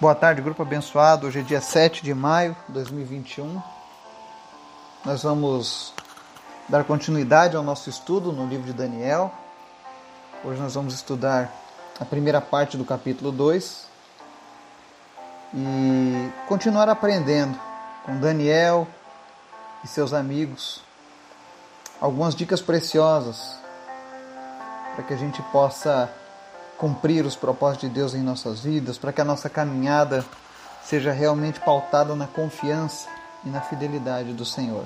Boa tarde, grupo abençoado. Hoje é dia 7 de maio de 2021. Nós vamos dar continuidade ao nosso estudo no livro de Daniel. Hoje nós vamos estudar a primeira parte do capítulo 2 e continuar aprendendo com Daniel e seus amigos algumas dicas preciosas para que a gente possa cumprir os propósitos de Deus em nossas vidas, para que a nossa caminhada seja realmente pautada na confiança e na fidelidade do Senhor.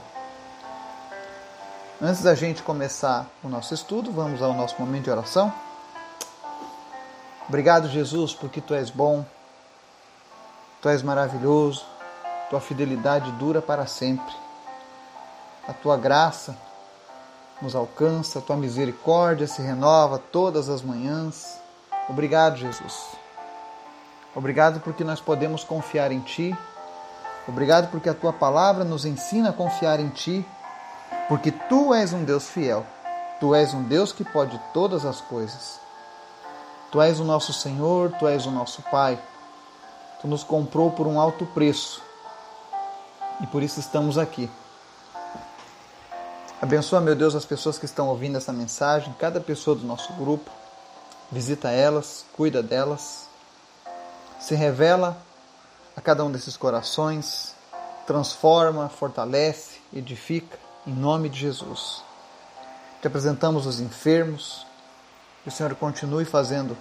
Antes da gente começar o nosso estudo, vamos ao nosso momento de oração. Obrigado, Jesus, porque tu és bom, tu és maravilhoso, tua fidelidade dura para sempre. A tua graça nos alcança, a tua misericórdia se renova todas as manhãs. Obrigado, Jesus. Obrigado porque nós podemos confiar em Ti. Obrigado porque a Tua palavra nos ensina a confiar em Ti. Porque Tu és um Deus fiel. Tu és um Deus que pode todas as coisas. Tu és o nosso Senhor, Tu és o nosso Pai. Tu nos comprou por um alto preço. E por isso estamos aqui. Abençoa, meu Deus, as pessoas que estão ouvindo essa mensagem, cada pessoa do nosso grupo visita elas, cuida delas, se revela a cada um desses corações, transforma, fortalece, edifica, em nome de Jesus. Te apresentamos os enfermos, que o Senhor continue fazendo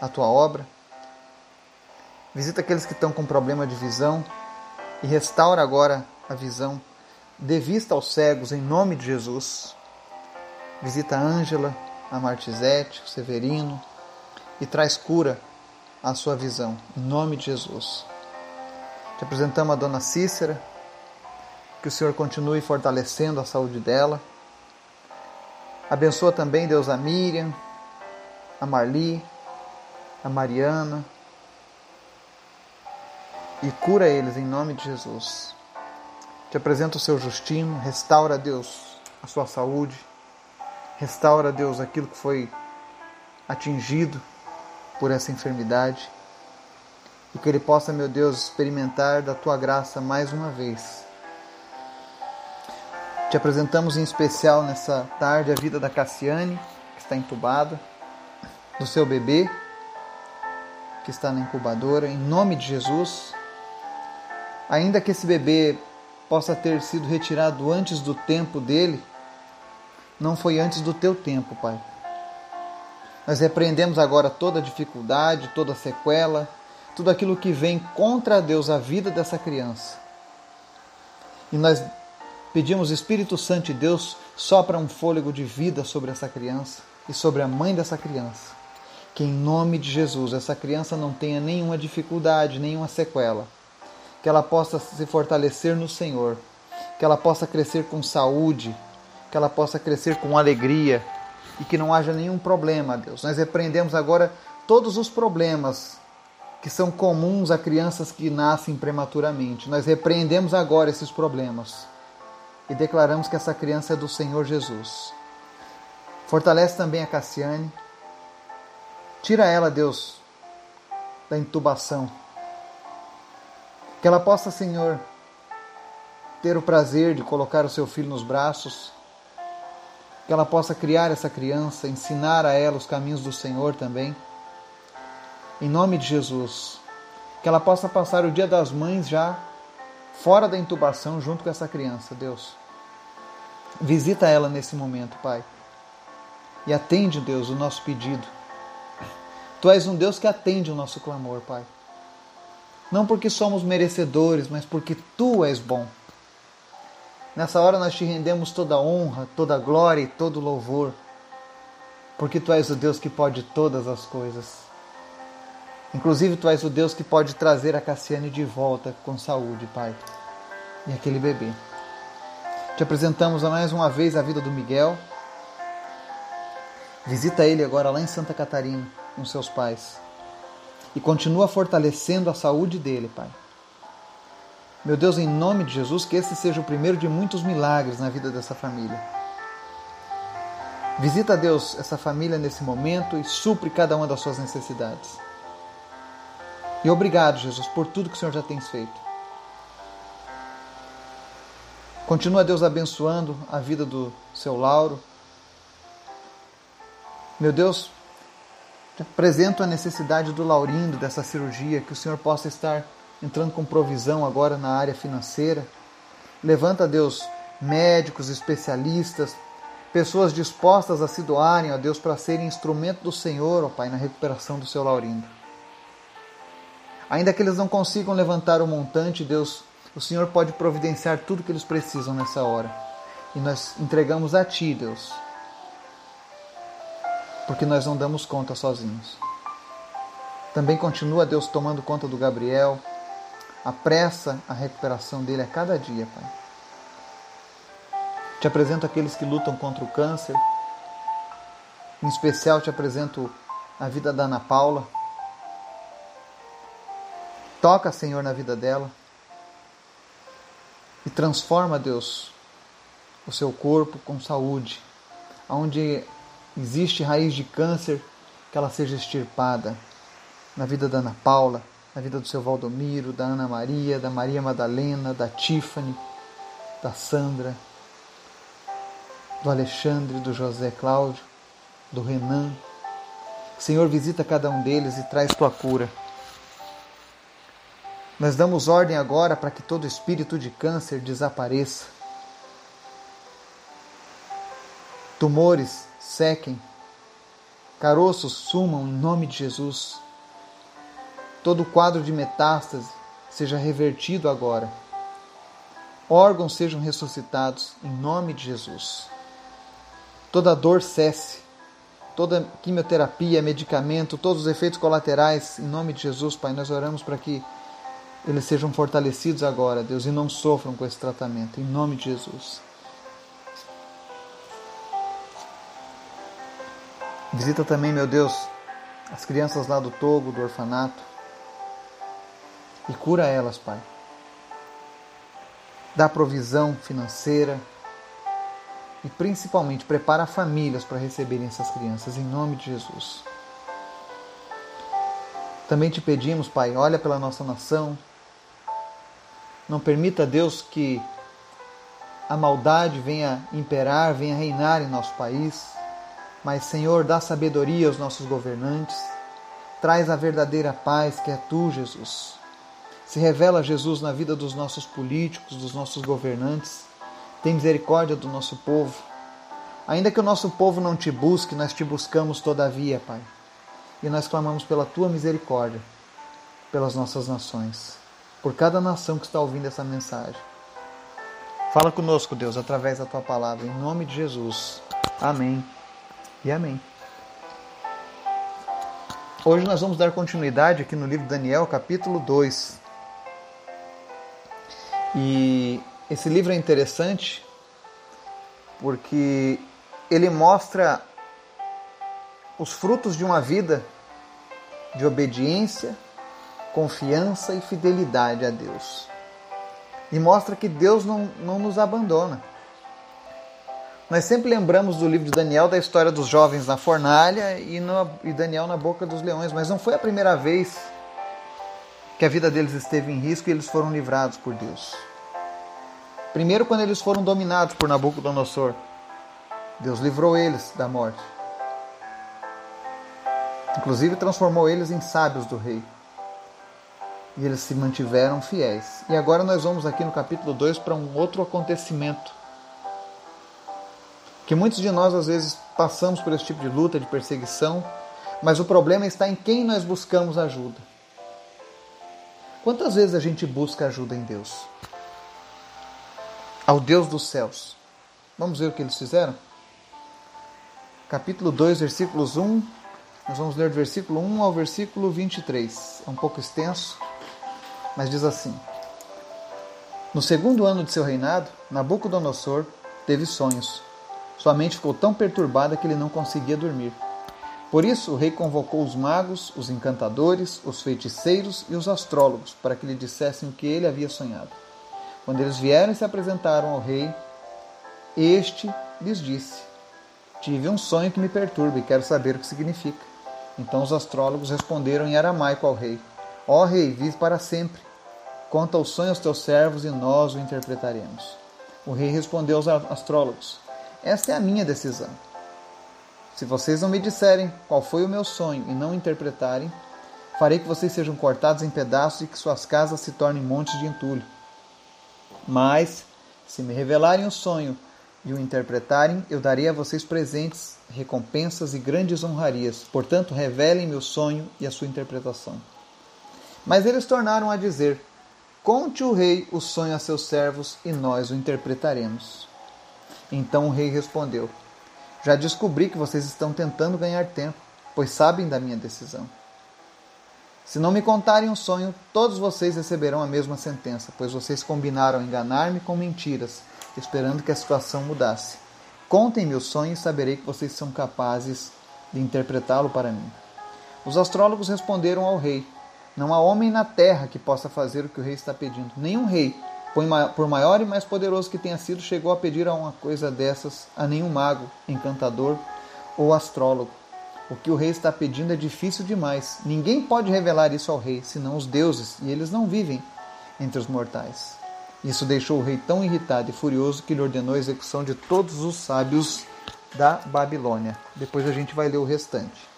a tua obra. Visita aqueles que estão com problema de visão e restaura agora a visão. Dê vista aos cegos em nome de Jesus. Visita a Ângela, a Martizete, Severino, e traz cura à sua visão, em nome de Jesus. Te apresentamos a dona Cícera, que o Senhor continue fortalecendo a saúde dela. Abençoa também, Deus, a Miriam, a Marli, a Mariana, e cura eles em nome de Jesus. Te apresento o seu Justino, restaura, Deus, a sua saúde Restaura, Deus, aquilo que foi atingido por essa enfermidade. E que ele possa, meu Deus, experimentar da tua graça mais uma vez. Te apresentamos em especial nessa tarde a vida da Cassiane, que está entubada, do seu bebê, que está na incubadora, em nome de Jesus. Ainda que esse bebê possa ter sido retirado antes do tempo dele, não foi antes do teu tempo, Pai. Nós repreendemos agora toda dificuldade, toda sequela, tudo aquilo que vem contra Deus a vida dessa criança. E nós pedimos, Espírito Santo de Deus, sopra um fôlego de vida sobre essa criança e sobre a mãe dessa criança. Que em nome de Jesus essa criança não tenha nenhuma dificuldade, nenhuma sequela. Que ela possa se fortalecer no Senhor. Que ela possa crescer com saúde, que ela possa crescer com alegria e que não haja nenhum problema, Deus. Nós repreendemos agora todos os problemas que são comuns a crianças que nascem prematuramente. Nós repreendemos agora esses problemas e declaramos que essa criança é do Senhor Jesus. Fortalece também a Cassiane. Tira ela, Deus, da intubação. Que ela possa, Senhor, ter o prazer de colocar o seu filho nos braços que ela possa criar essa criança, ensinar a ela os caminhos do Senhor também. Em nome de Jesus. Que ela possa passar o dia das mães já fora da intubação junto com essa criança, Deus. Visita ela nesse momento, Pai. E atende, Deus, o nosso pedido. Tu és um Deus que atende o nosso clamor, Pai. Não porque somos merecedores, mas porque Tu és bom. Nessa hora nós te rendemos toda honra, toda glória e todo louvor, porque tu és o Deus que pode todas as coisas. Inclusive, tu és o Deus que pode trazer a Cassiane de volta com saúde, Pai, e aquele bebê. Te apresentamos mais uma vez a vida do Miguel. Visita ele agora lá em Santa Catarina, com seus pais. E continua fortalecendo a saúde dele, Pai. Meu Deus, em nome de Jesus, que esse seja o primeiro de muitos milagres na vida dessa família. Visita, Deus, essa família nesse momento e supre cada uma das suas necessidades. E obrigado, Jesus, por tudo que o Senhor já tem feito. Continua Deus abençoando a vida do seu Lauro. Meu Deus, te apresento a necessidade do Laurindo dessa cirurgia, que o Senhor possa estar entrando com provisão agora na área financeira. Levanta, Deus, médicos, especialistas, pessoas dispostas a se doarem, ó Deus, para serem instrumento do Senhor, ó Pai, na recuperação do seu Laurindo. Ainda que eles não consigam levantar o montante, Deus, o Senhor pode providenciar tudo que eles precisam nessa hora. E nós entregamos a Ti, Deus, porque nós não damos conta sozinhos. Também continua Deus tomando conta do Gabriel, apressa a recuperação dele a cada dia, Pai. Te apresento aqueles que lutam contra o câncer. Em especial te apresento a vida da Ana Paula. Toca, Senhor, na vida dela e transforma, Deus, o seu corpo com saúde. Onde existe raiz de câncer, que ela seja extirpada. Na vida da Ana Paula, na vida do seu Valdomiro, da Ana Maria, da Maria Madalena, da Tiffany, da Sandra, do Alexandre, do José Cláudio, do Renan. Senhor, visita cada um deles e traz tua cura. Nós damos ordem agora para que todo espírito de câncer desapareça. Tumores sequem, caroços sumam em nome de Jesus. Todo quadro de metástase seja revertido agora. Órgãos sejam ressuscitados em nome de Jesus. Toda dor cesse, toda quimioterapia, medicamento, todos os efeitos colaterais, em nome de Jesus, Pai, nós oramos para que eles sejam fortalecidos agora, Deus, e não sofram com esse tratamento, em nome de Jesus. Visita também, meu Deus, as crianças lá do Togo, do orfanato, e cura elas, Pai. Dá provisão financeira e principalmente prepara famílias para receberem essas crianças, em nome de Jesus. Também te pedimos, Pai, olha pela nossa nação, não permita, Deus, que a maldade venha imperar, venha reinar em nosso país. Mas, Senhor, dá sabedoria aos nossos governantes. Traz a verdadeira paz que é tu, Jesus. Se revela, Jesus, na vida dos nossos políticos, dos nossos governantes. Tem misericórdia do nosso povo. Ainda que o nosso povo não te busque, nós te buscamos todavia, Pai. E nós clamamos pela tua misericórdia, pelas nossas nações por cada nação que está ouvindo essa mensagem. Fala conosco, Deus, através da tua palavra, em nome de Jesus. Amém e amém. Hoje nós vamos dar continuidade aqui no livro de Daniel, capítulo 2. E esse livro é interessante porque ele mostra os frutos de uma vida de obediência, confiança e fidelidade a Deus. E mostra que Deus não, não nos abandona. Nós sempre lembramos do livro de Daniel da história dos jovens na fornalha e, no, e Daniel na boca dos leões, mas não foi a primeira vez que a vida deles esteve em risco e eles foram livrados por Deus. Primeiro, quando eles foram dominados por Nabucodonosor, Deus livrou eles da morte. Inclusive, transformou eles em sábios do rei e eles se mantiveram fiéis. E agora nós vamos aqui no capítulo 2 para um outro acontecimento. Que muitos de nós às vezes passamos por esse tipo de luta, de perseguição, mas o problema está em quem nós buscamos ajuda. Quantas vezes a gente busca ajuda em Deus? Ao Deus dos céus. Vamos ver o que eles fizeram? Capítulo 2, versículos 1. Nós vamos ler do versículo 1 ao versículo 23. É um pouco extenso mas diz assim: No segundo ano de seu reinado, Nabucodonosor teve sonhos. Sua mente ficou tão perturbada que ele não conseguia dormir. Por isso, o rei convocou os magos, os encantadores, os feiticeiros e os astrólogos para que lhe dissessem o que ele havia sonhado. Quando eles vieram e se apresentaram ao rei, este lhes disse: Tive um sonho que me perturba e quero saber o que significa. Então os astrólogos responderam em aramaico ao rei: Ó rei, vive para sempre. Conta o sonho aos teus servos e nós o interpretaremos. O rei respondeu aos astrólogos: Esta é a minha decisão. Se vocês não me disserem qual foi o meu sonho e não interpretarem, farei que vocês sejam cortados em pedaços e que suas casas se tornem montes de entulho. Mas, se me revelarem o sonho e o interpretarem, eu darei a vocês presentes, recompensas e grandes honrarias. Portanto, revelem meu sonho e a sua interpretação. Mas eles tornaram a dizer: Conte o rei o sonho a seus servos e nós o interpretaremos. Então o rei respondeu: Já descobri que vocês estão tentando ganhar tempo, pois sabem da minha decisão. Se não me contarem um sonho, todos vocês receberão a mesma sentença, pois vocês combinaram enganar-me com mentiras, esperando que a situação mudasse. Contem-me o sonho e saberei que vocês são capazes de interpretá-lo para mim. Os astrólogos responderam ao rei: Não há homem na terra que possa fazer o que o rei está pedindo. Nenhum rei, por maior e mais poderoso que tenha sido, chegou a pedir a uma coisa dessas a nenhum mago, encantador ou astrólogo. O que o rei está pedindo é difícil demais. Ninguém pode revelar isso ao rei, senão os deuses, e eles não vivem entre os mortais. Isso deixou o rei tão irritado e furioso que lhe ordenou a execução de todos os sábios da Babilônia. Depois a gente vai ler o restante.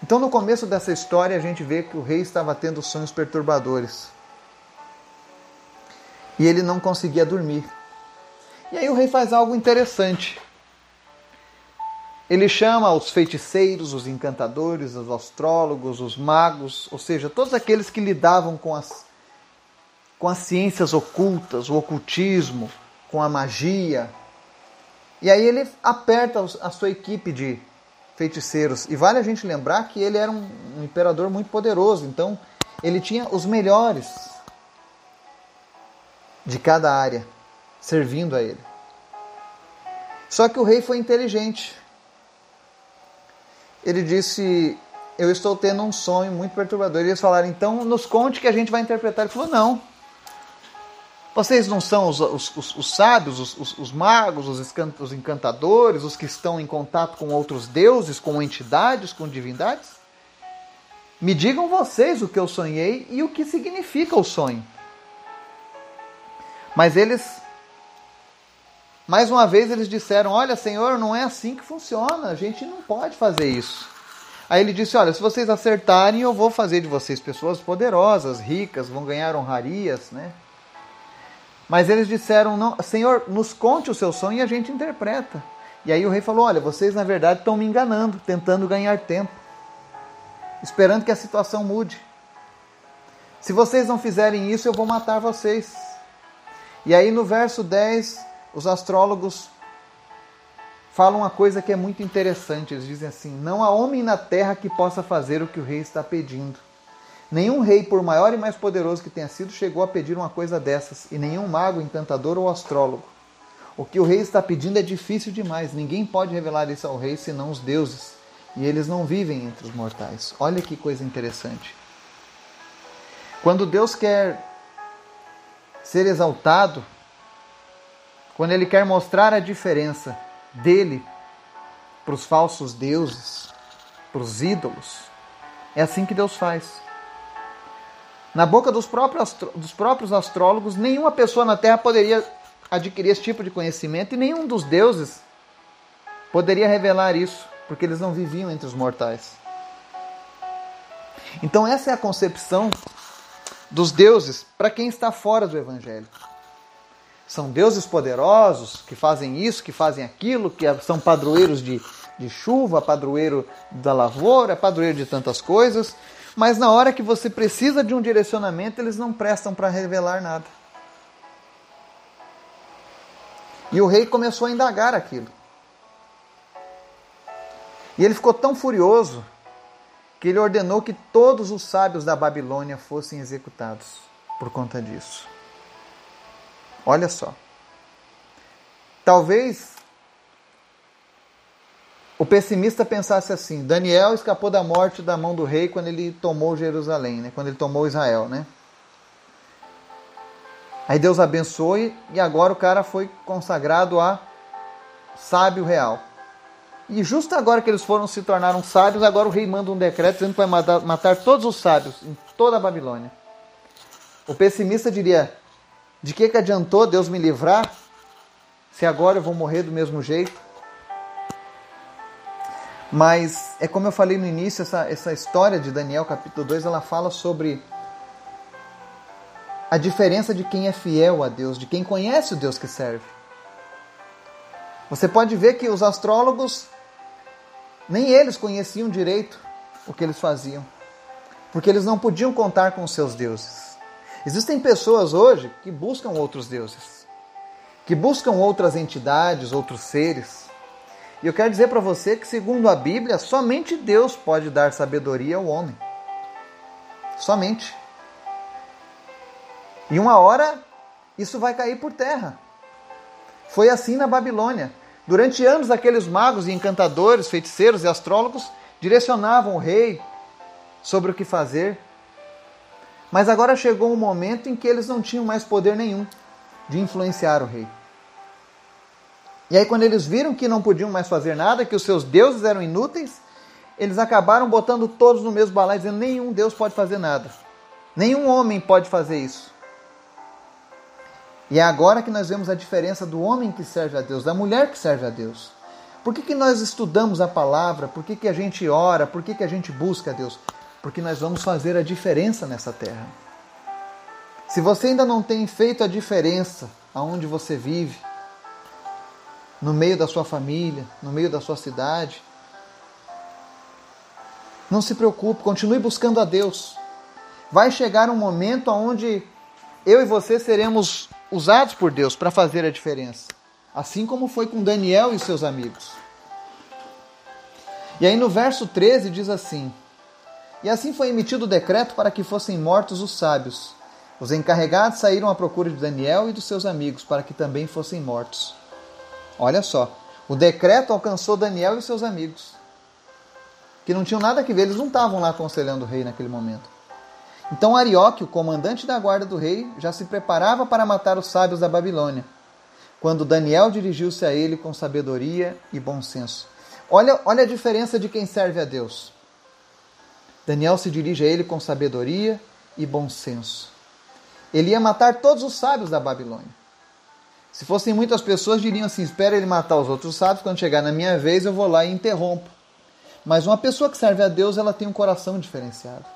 Então, no começo dessa história, a gente vê que o rei estava tendo sonhos perturbadores. E ele não conseguia dormir. E aí o rei faz algo interessante. Ele chama os feiticeiros, os encantadores, os astrólogos, os magos, ou seja, todos aqueles que lidavam com as, com as ciências ocultas, o ocultismo, com a magia. E aí ele aperta a sua equipe de feiticeiros. E vale a gente lembrar que ele era um, um imperador muito poderoso, então ele tinha os melhores de cada área servindo a ele. Só que o rei foi inteligente ele disse: Eu estou tendo um sonho muito perturbador. E eles falaram: Então, nos conte que a gente vai interpretar. Ele falou: Não. Vocês não são os, os, os, os sábios, os, magos, os encantadores, os que estão em contato com outros deuses, com entidades, com divindades? Me digam vocês o que eu sonhei e o que significa o sonho. Mas eles mais uma vez eles disseram: Olha, Senhor, não é assim que funciona, a gente não pode fazer isso. Aí ele disse: Olha, se vocês acertarem, eu vou fazer de vocês pessoas poderosas, ricas, vão ganhar honrarias, né? Mas eles disseram: Senhor, nos conte o seu sonho e a gente interpreta. E aí o rei falou: Olha, vocês na verdade estão me enganando, tentando ganhar tempo, esperando que a situação mude. Se vocês não fizerem isso, eu vou matar vocês. E aí no verso 10, os astrólogos falam uma coisa que é muito interessante. Eles dizem assim: Não há homem na terra que possa fazer o que o rei está pedindo. Nenhum rei, por maior e mais poderoso que tenha sido, chegou a pedir uma coisa dessas, e nenhum mago, encantador ou astrólogo. O que o rei está pedindo é difícil demais. Ninguém pode revelar isso ao rei senão os deuses. E eles não vivem entre os mortais. Olha que coisa interessante. Quando Deus quer ser exaltado, quando ele quer mostrar a diferença dele para os falsos deuses, para os ídolos. É assim que Deus faz. Na boca dos próprios, dos próprios astrólogos, nenhuma pessoa na Terra poderia adquirir esse tipo de conhecimento e nenhum dos deuses poderia revelar isso, porque eles não viviam entre os mortais. Então, essa é a concepção dos deuses para quem está fora do Evangelho. São deuses poderosos que fazem isso, que fazem aquilo, que são padroeiros de, de chuva, padroeiro da lavoura, padroeiro de tantas coisas. Mas na hora que você precisa de um direcionamento, eles não prestam para revelar nada. E o rei começou a indagar aquilo. E ele ficou tão furioso que ele ordenou que todos os sábios da Babilônia fossem executados por conta disso. Olha só. Talvez o pessimista pensasse assim: Daniel escapou da morte da mão do rei quando ele tomou Jerusalém, né? quando ele tomou Israel. Né? Aí Deus abençoe e agora o cara foi consagrado a sábio real. E justo agora que eles foram se tornaram sábios, agora o rei manda um decreto dizendo que vai matar, matar todos os sábios em toda a Babilônia. O pessimista diria: de que, que adiantou Deus me livrar se agora eu vou morrer do mesmo jeito? Mas é como eu falei no início, essa, essa história de Daniel, capítulo 2, ela fala sobre a diferença de quem é fiel a Deus, de quem conhece o Deus que serve. Você pode ver que os astrólogos, nem eles conheciam direito o que eles faziam, porque eles não podiam contar com os seus deuses. Existem pessoas hoje que buscam outros deuses, que buscam outras entidades, outros seres. E eu quero dizer para você que, segundo a Bíblia, somente Deus pode dar sabedoria ao homem. Somente. E uma hora isso vai cair por terra. Foi assim na Babilônia. Durante anos, aqueles magos e encantadores, feiticeiros e astrólogos direcionavam o rei sobre o que fazer. Mas agora chegou um momento em que eles não tinham mais poder nenhum de influenciar o rei. E aí, quando eles viram que não podiam mais fazer nada, que os seus deuses eram inúteis, eles acabaram botando todos no mesmo balaio, dizendo: nenhum Deus pode fazer nada. Nenhum homem pode fazer isso. E é agora que nós vemos a diferença do homem que serve a Deus, da mulher que serve a Deus. Por que, que nós estudamos a palavra? Por que, que a gente ora? Por que, que a gente busca a Deus? Porque nós vamos fazer a diferença nessa terra. Se você ainda não tem feito a diferença aonde você vive, no meio da sua família, no meio da sua cidade, não se preocupe, continue buscando a Deus. Vai chegar um momento onde eu e você seremos usados por Deus para fazer a diferença. Assim como foi com Daniel e seus amigos. E aí no verso 13 diz assim: E assim foi emitido o decreto para que fossem mortos os sábios. Os encarregados saíram à procura de Daniel e dos seus amigos para que também fossem mortos. Olha só, o decreto alcançou Daniel e seus amigos, que não tinham nada a ver, eles não estavam lá aconselhando o rei naquele momento. Então Arioque, o comandante da guarda do rei, já se preparava para matar os sábios da Babilônia, quando Daniel dirigiu-se a ele com sabedoria e bom senso. Olha, olha a diferença de quem serve a Deus. Daniel se dirige a ele com sabedoria e bom senso. Ele ia matar todos os sábios da Babilônia. Se fossem muitas pessoas, diriam assim: espera ele matar os outros sábios, quando chegar na minha vez eu vou lá e interrompo. Mas uma pessoa que serve a Deus, ela tem um coração diferenciado.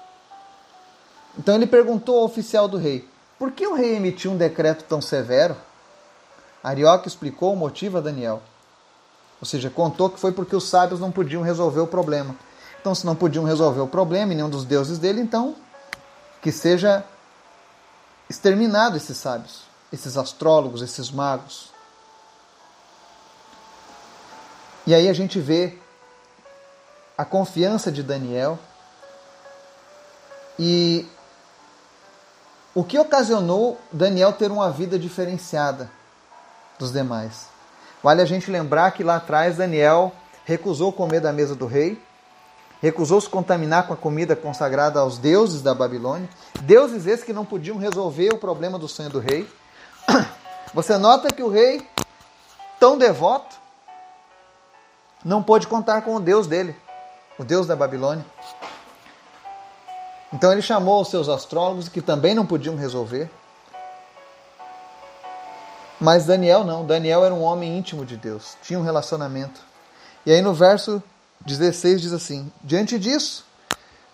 Então ele perguntou ao oficial do rei: por que o rei emitiu um decreto tão severo? Arioque explicou o motivo a Daniel. Ou seja, contou que foi porque os sábios não podiam resolver o problema. Então, se não podiam resolver o problema e nenhum dos deuses dele, então que seja exterminado esses sábios, esses astrólogos, esses magos. E aí a gente vê a confiança de Daniel e o que ocasionou Daniel ter uma vida diferenciada dos demais? Vale a gente lembrar que lá atrás Daniel recusou comer da mesa do rei, recusou se contaminar com a comida consagrada aos deuses da Babilônia, deuses esses que não podiam resolver o problema do sonho do rei. Você nota que o rei, tão devoto, não pôde contar com o Deus dele, o Deus da Babilônia. Então ele chamou os seus astrólogos, que também não podiam resolver. Mas Daniel não. Daniel era um homem íntimo de Deus, tinha um relacionamento. E aí no verso 16 diz assim: Diante disso,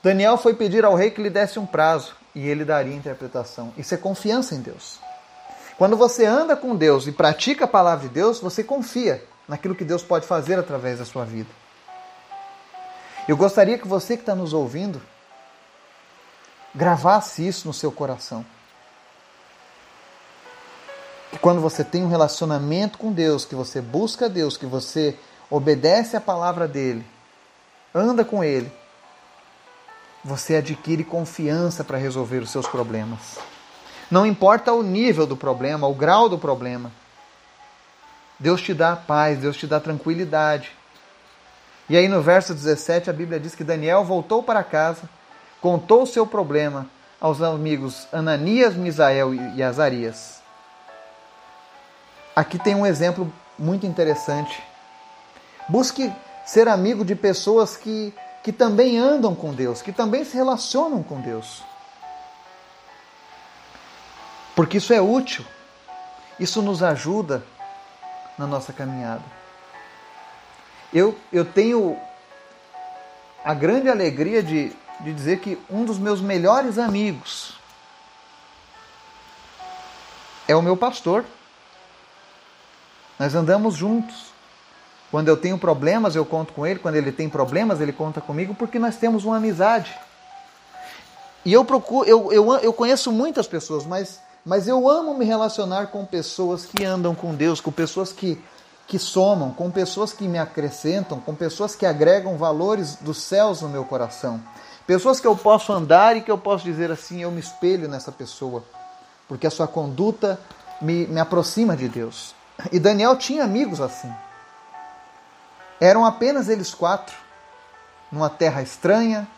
Daniel foi pedir ao rei que lhe desse um prazo e ele daria interpretação. Isso é confiança em Deus. Quando você anda com Deus e pratica a palavra de Deus, você confia naquilo que Deus pode fazer através da sua vida. Eu gostaria que você que está nos ouvindo gravasse isso no seu coração. Que quando você tem um relacionamento com Deus, que você busca Deus, que você obedece a palavra dele, anda com ele, você adquire confiança para resolver os seus problemas. Não importa o nível do problema, o grau do problema. Deus te dá paz, Deus te dá tranquilidade. E aí no verso 17 a Bíblia diz que Daniel voltou para casa contou o seu problema aos amigos Ananias, Misael e Azarias. Aqui tem um exemplo muito interessante. Busque ser amigo de pessoas que, que também andam com Deus, que também se relacionam com Deus. Porque isso é útil, isso nos ajuda na nossa caminhada. Eu, eu tenho a grande alegria de, de dizer que um dos meus melhores amigos é o meu pastor. Nós andamos juntos. Quando eu tenho problemas, eu conto com ele. Quando ele tem problemas, ele conta comigo, porque nós temos uma amizade. E eu procuro, eu, eu, eu conheço muitas pessoas, mas, mas eu amo me relacionar com pessoas que andam com Deus, com pessoas que, que somam, com pessoas que me acrescentam, com pessoas que agregam valores dos céus no meu coração. Pessoas que eu posso andar e que eu posso dizer assim, eu me espelho nessa pessoa porque a sua conduta me, me aproxima de Deus. E Daniel tinha amigos assim. Eram apenas eles quatro, numa terra estranha,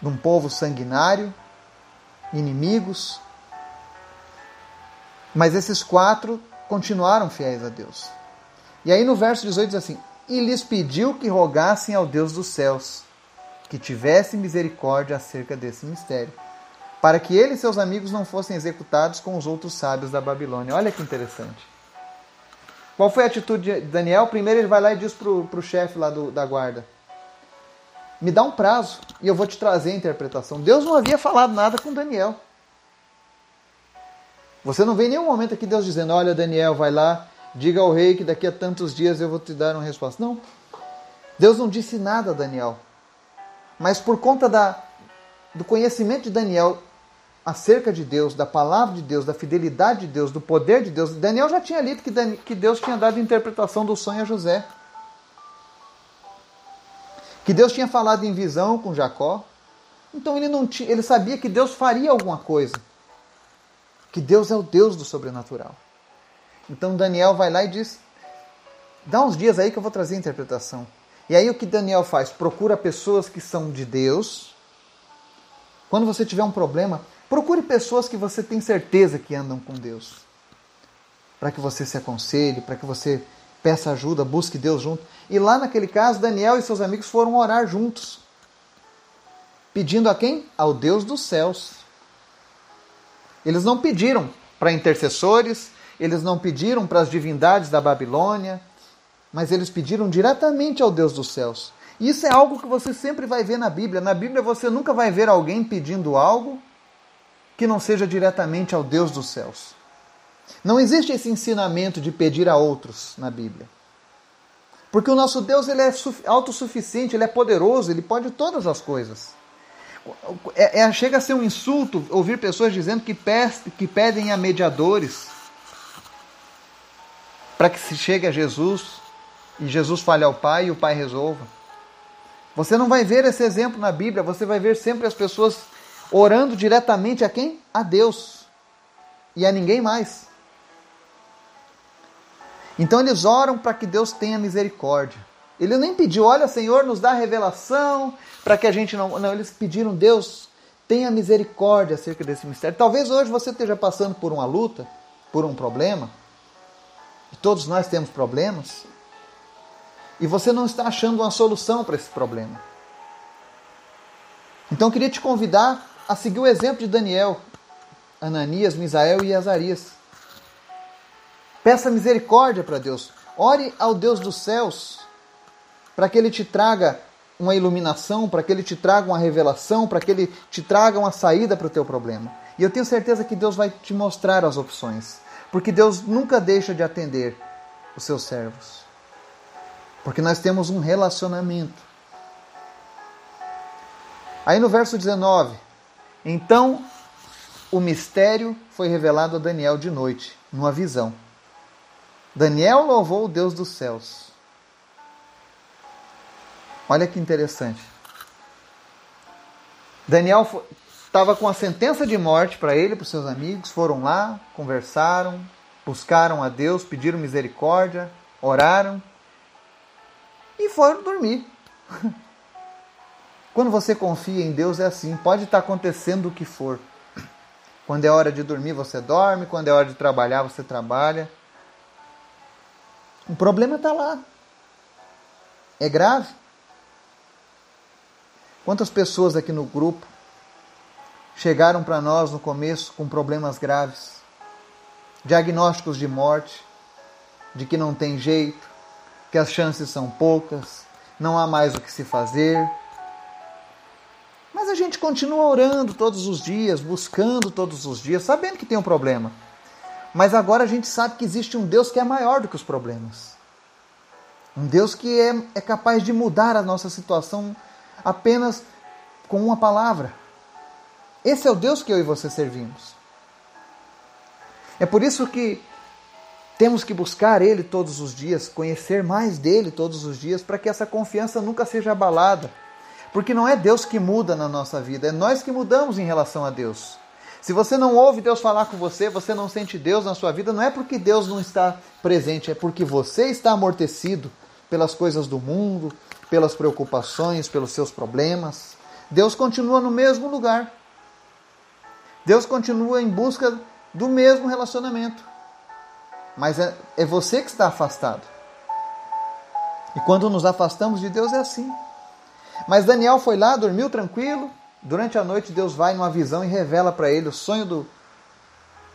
num povo sanguinário, inimigos. Mas esses quatro continuaram fiéis a Deus. E aí no verso 18 diz assim: E lhes pediu que rogassem ao Deus dos céus, que tivesse misericórdia acerca desse mistério para que ele e seus amigos não fossem executados com os outros sábios da Babilônia. Olha que interessante. Qual foi a atitude de Daniel? Primeiro ele vai lá e diz para o chefe lá do, da guarda: Me dá um prazo e eu vou te trazer a interpretação. Deus não havia falado nada com Daniel. Você não vê em nenhum momento aqui Deus dizendo: Olha, Daniel, vai lá, diga ao rei que daqui a tantos dias eu vou te dar uma resposta. Não. Deus não disse nada a Daniel. Mas por conta da, do conhecimento de Daniel acerca de Deus, da palavra de Deus, da fidelidade de Deus, do poder de Deus. Daniel já tinha lido que Deus tinha dado interpretação do sonho a José. Que Deus tinha falado em visão com Jacó. Então ele, não tinha, ele sabia que Deus faria alguma coisa. Que Deus é o Deus do sobrenatural. Então Daniel vai lá e diz: dá uns dias aí que eu vou trazer a interpretação. E aí o que Daniel faz? Procura pessoas que são de Deus. Quando você tiver um problema, Procure pessoas que você tem certeza que andam com Deus. Para que você se aconselhe, para que você peça ajuda, busque Deus junto. E lá naquele caso, Daniel e seus amigos foram orar juntos. Pedindo a quem? Ao Deus dos céus. Eles não pediram para intercessores, eles não pediram para as divindades da Babilônia, mas eles pediram diretamente ao Deus dos céus. Isso é algo que você sempre vai ver na Bíblia. Na Bíblia você nunca vai ver alguém pedindo algo que não seja diretamente ao Deus dos céus. Não existe esse ensinamento de pedir a outros na Bíblia. Porque o nosso Deus ele é autossuficiente, ele é poderoso, ele pode todas as coisas. É, é, chega a ser um insulto ouvir pessoas dizendo que, que pedem a mediadores para que se chegue a Jesus e Jesus fale ao Pai e o Pai resolva. Você não vai ver esse exemplo na Bíblia, você vai ver sempre as pessoas orando diretamente a quem? A Deus e a ninguém mais. Então eles oram para que Deus tenha misericórdia. Ele nem pediu, olha, Senhor, nos dá revelação para que a gente não. Não, eles pediram, Deus, tenha misericórdia acerca desse mistério. Talvez hoje você esteja passando por uma luta, por um problema, e todos nós temos problemas, e você não está achando uma solução para esse problema. Então eu queria te convidar a seguir o exemplo de Daniel, Ananias, Misael e Azarias. Peça misericórdia para Deus. Ore ao Deus dos céus para que ele te traga uma iluminação, para que ele te traga uma revelação, para que ele te traga uma saída para o teu problema. E eu tenho certeza que Deus vai te mostrar as opções, porque Deus nunca deixa de atender os seus servos. Porque nós temos um relacionamento. Aí no verso 19, então o mistério foi revelado a Daniel de noite, numa visão. Daniel louvou o Deus dos céus. Olha que interessante. Daniel estava com a sentença de morte para ele, para os seus amigos, foram lá, conversaram, buscaram a Deus, pediram misericórdia, oraram e foram dormir. Quando você confia em Deus é assim, pode estar acontecendo o que for. Quando é hora de dormir, você dorme, quando é hora de trabalhar, você trabalha. O problema está lá. É grave. Quantas pessoas aqui no grupo chegaram para nós no começo com problemas graves, diagnósticos de morte, de que não tem jeito, que as chances são poucas, não há mais o que se fazer. Mas a gente continua orando todos os dias, buscando todos os dias, sabendo que tem um problema. Mas agora a gente sabe que existe um Deus que é maior do que os problemas. Um Deus que é, é capaz de mudar a nossa situação apenas com uma palavra. Esse é o Deus que eu e você servimos. É por isso que temos que buscar Ele todos os dias, conhecer mais dele todos os dias, para que essa confiança nunca seja abalada. Porque não é Deus que muda na nossa vida, é nós que mudamos em relação a Deus. Se você não ouve Deus falar com você, você não sente Deus na sua vida, não é porque Deus não está presente, é porque você está amortecido pelas coisas do mundo, pelas preocupações, pelos seus problemas. Deus continua no mesmo lugar. Deus continua em busca do mesmo relacionamento. Mas é, é você que está afastado. E quando nos afastamos de Deus é assim. Mas Daniel foi lá, dormiu tranquilo. Durante a noite, Deus vai numa visão e revela para ele o sonho do,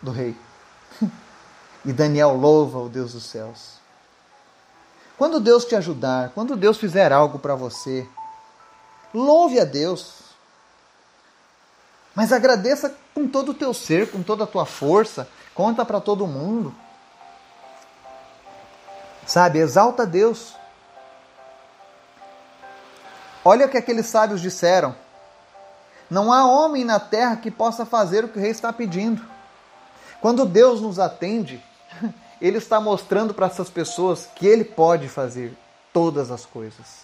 do rei. E Daniel louva o Deus dos céus. Quando Deus te ajudar, quando Deus fizer algo para você, louve a Deus. Mas agradeça com todo o teu ser, com toda a tua força. Conta para todo mundo. Sabe, exalta Deus. Olha o que aqueles sábios disseram. Não há homem na terra que possa fazer o que o rei está pedindo. Quando Deus nos atende, Ele está mostrando para essas pessoas que Ele pode fazer todas as coisas.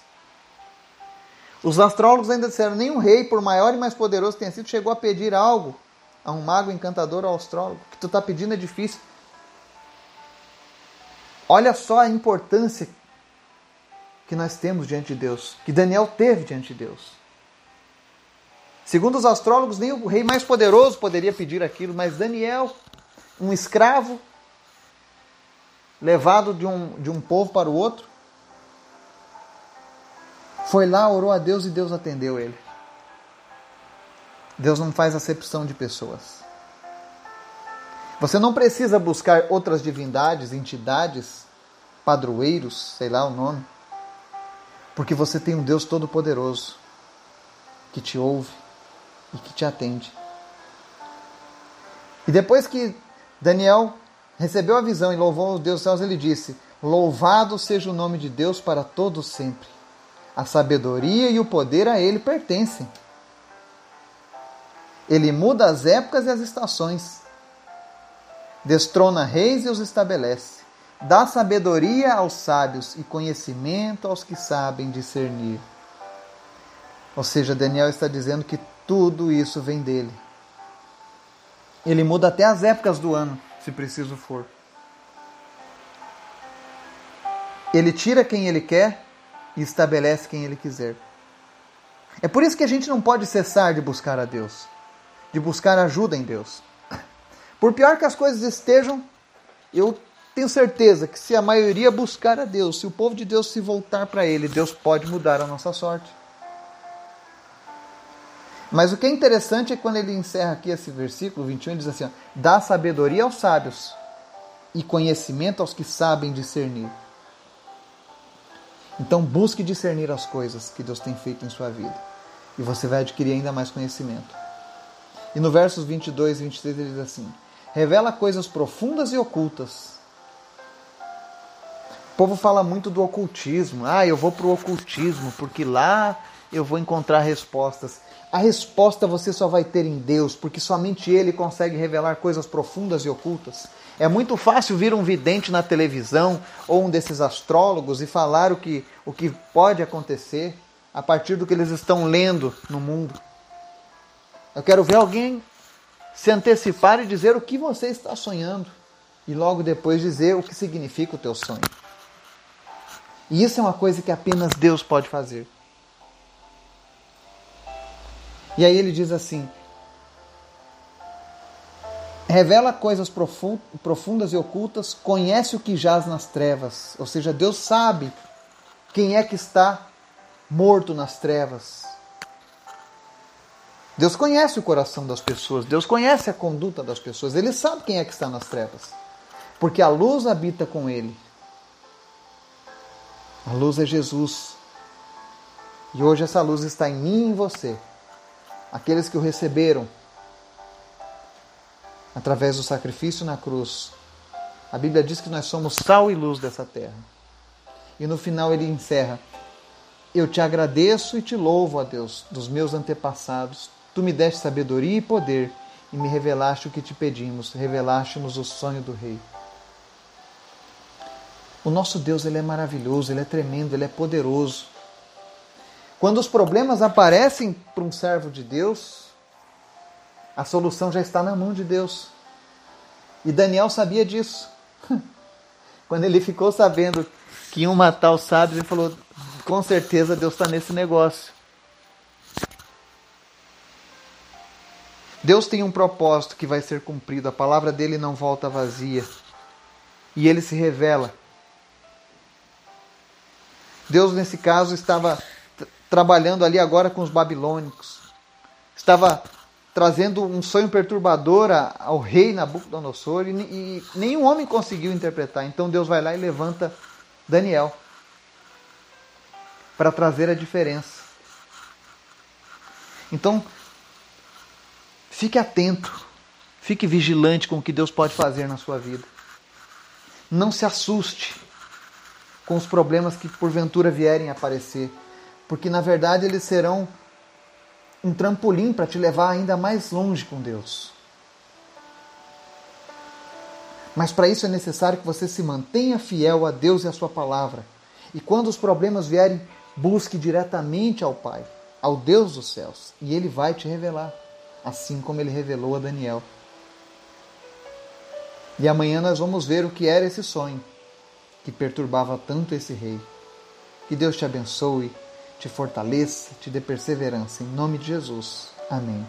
Os astrólogos ainda disseram: nenhum rei, por maior e mais poderoso que tenha sido, chegou a pedir algo a um mago encantador ou astrólogo. O que tu está pedindo é difícil. Olha só a importância que nós temos diante de Deus, que Daniel teve diante de Deus. Segundo os astrólogos, nem o rei mais poderoso poderia pedir aquilo, mas Daniel, um escravo, levado de um, de um povo para o outro, foi lá, orou a Deus e Deus atendeu ele. Deus não faz acepção de pessoas. Você não precisa buscar outras divindades, entidades, padroeiros, sei lá o nome, porque você tem um Deus todo-poderoso que te ouve e que te atende. E depois que Daniel recebeu a visão e louvou o Deus dos céus, ele disse: Louvado seja o nome de Deus para todos sempre. A sabedoria e o poder a ele pertencem. Ele muda as épocas e as estações destrona reis e os estabelece, dá sabedoria aos sábios e conhecimento aos que sabem discernir. Ou seja, Daniel está dizendo que tudo isso vem dele. Ele muda até as épocas do ano, se preciso for. Ele tira quem ele quer e estabelece quem ele quiser. É por isso que a gente não pode cessar de buscar a Deus, de buscar ajuda em Deus. Por pior que as coisas estejam, eu tenho certeza que se a maioria buscar a Deus, se o povo de Deus se voltar para Ele, Deus pode mudar a nossa sorte. Mas o que é interessante é quando ele encerra aqui esse versículo 21, ele diz assim: ó, dá sabedoria aos sábios e conhecimento aos que sabem discernir. Então busque discernir as coisas que Deus tem feito em sua vida. E você vai adquirir ainda mais conhecimento. E no versos 22 e 23 ele diz assim: revela coisas profundas e ocultas. O povo fala muito do ocultismo. Ah, eu vou para o ocultismo porque lá eu vou encontrar respostas. A resposta você só vai ter em Deus, porque somente Ele consegue revelar coisas profundas e ocultas. É muito fácil vir um vidente na televisão ou um desses astrólogos e falar o que, o que pode acontecer a partir do que eles estão lendo no mundo. Eu quero ver alguém se antecipar e dizer o que você está sonhando e logo depois dizer o que significa o teu sonho. E isso é uma coisa que apenas Deus pode fazer. E aí ele diz assim: revela coisas profundas e ocultas, conhece o que jaz nas trevas. Ou seja, Deus sabe quem é que está morto nas trevas. Deus conhece o coração das pessoas, Deus conhece a conduta das pessoas, Ele sabe quem é que está nas trevas, porque a luz habita com Ele. A luz é Jesus. E hoje essa luz está em mim e em você. Aqueles que o receberam através do sacrifício na cruz. A Bíblia diz que nós somos sal e luz dessa terra. E no final ele encerra: Eu te agradeço e te louvo, a Deus, dos meus antepassados. Tu me deste sabedoria e poder e me revelaste o que te pedimos, revelaste-nos o sonho do rei. O nosso Deus ele é maravilhoso, ele é tremendo, ele é poderoso. Quando os problemas aparecem para um servo de Deus, a solução já está na mão de Deus. E Daniel sabia disso. Quando ele ficou sabendo que iam matar os sábios, ele falou: com certeza Deus está nesse negócio. Deus tem um propósito que vai ser cumprido, a palavra dele não volta vazia. E ele se revela. Deus, nesse caso, estava trabalhando ali agora com os babilônicos. Estava trazendo um sonho perturbador ao rei Nabucodonosor e, nenhum homem conseguiu interpretar. Então Deus vai lá e levanta Daniel para trazer a diferença. Então, fique atento, fique vigilante com o que Deus pode fazer na sua vida. Não se assuste com os problemas que porventura vierem a aparecer, porque na verdade eles serão um trampolim para te levar ainda mais longe com Deus. Mas para isso é necessário que você se mantenha fiel a Deus e a Sua palavra. E quando os problemas vierem, busque diretamente ao Pai, ao Deus dos céus, e Ele vai te revelar, assim como Ele revelou a Daniel. E amanhã nós vamos ver o que era esse sonho que perturbava tanto esse rei. Que Deus te abençoe te fortaleça, te dê perseverança. Em nome de Jesus. Amém.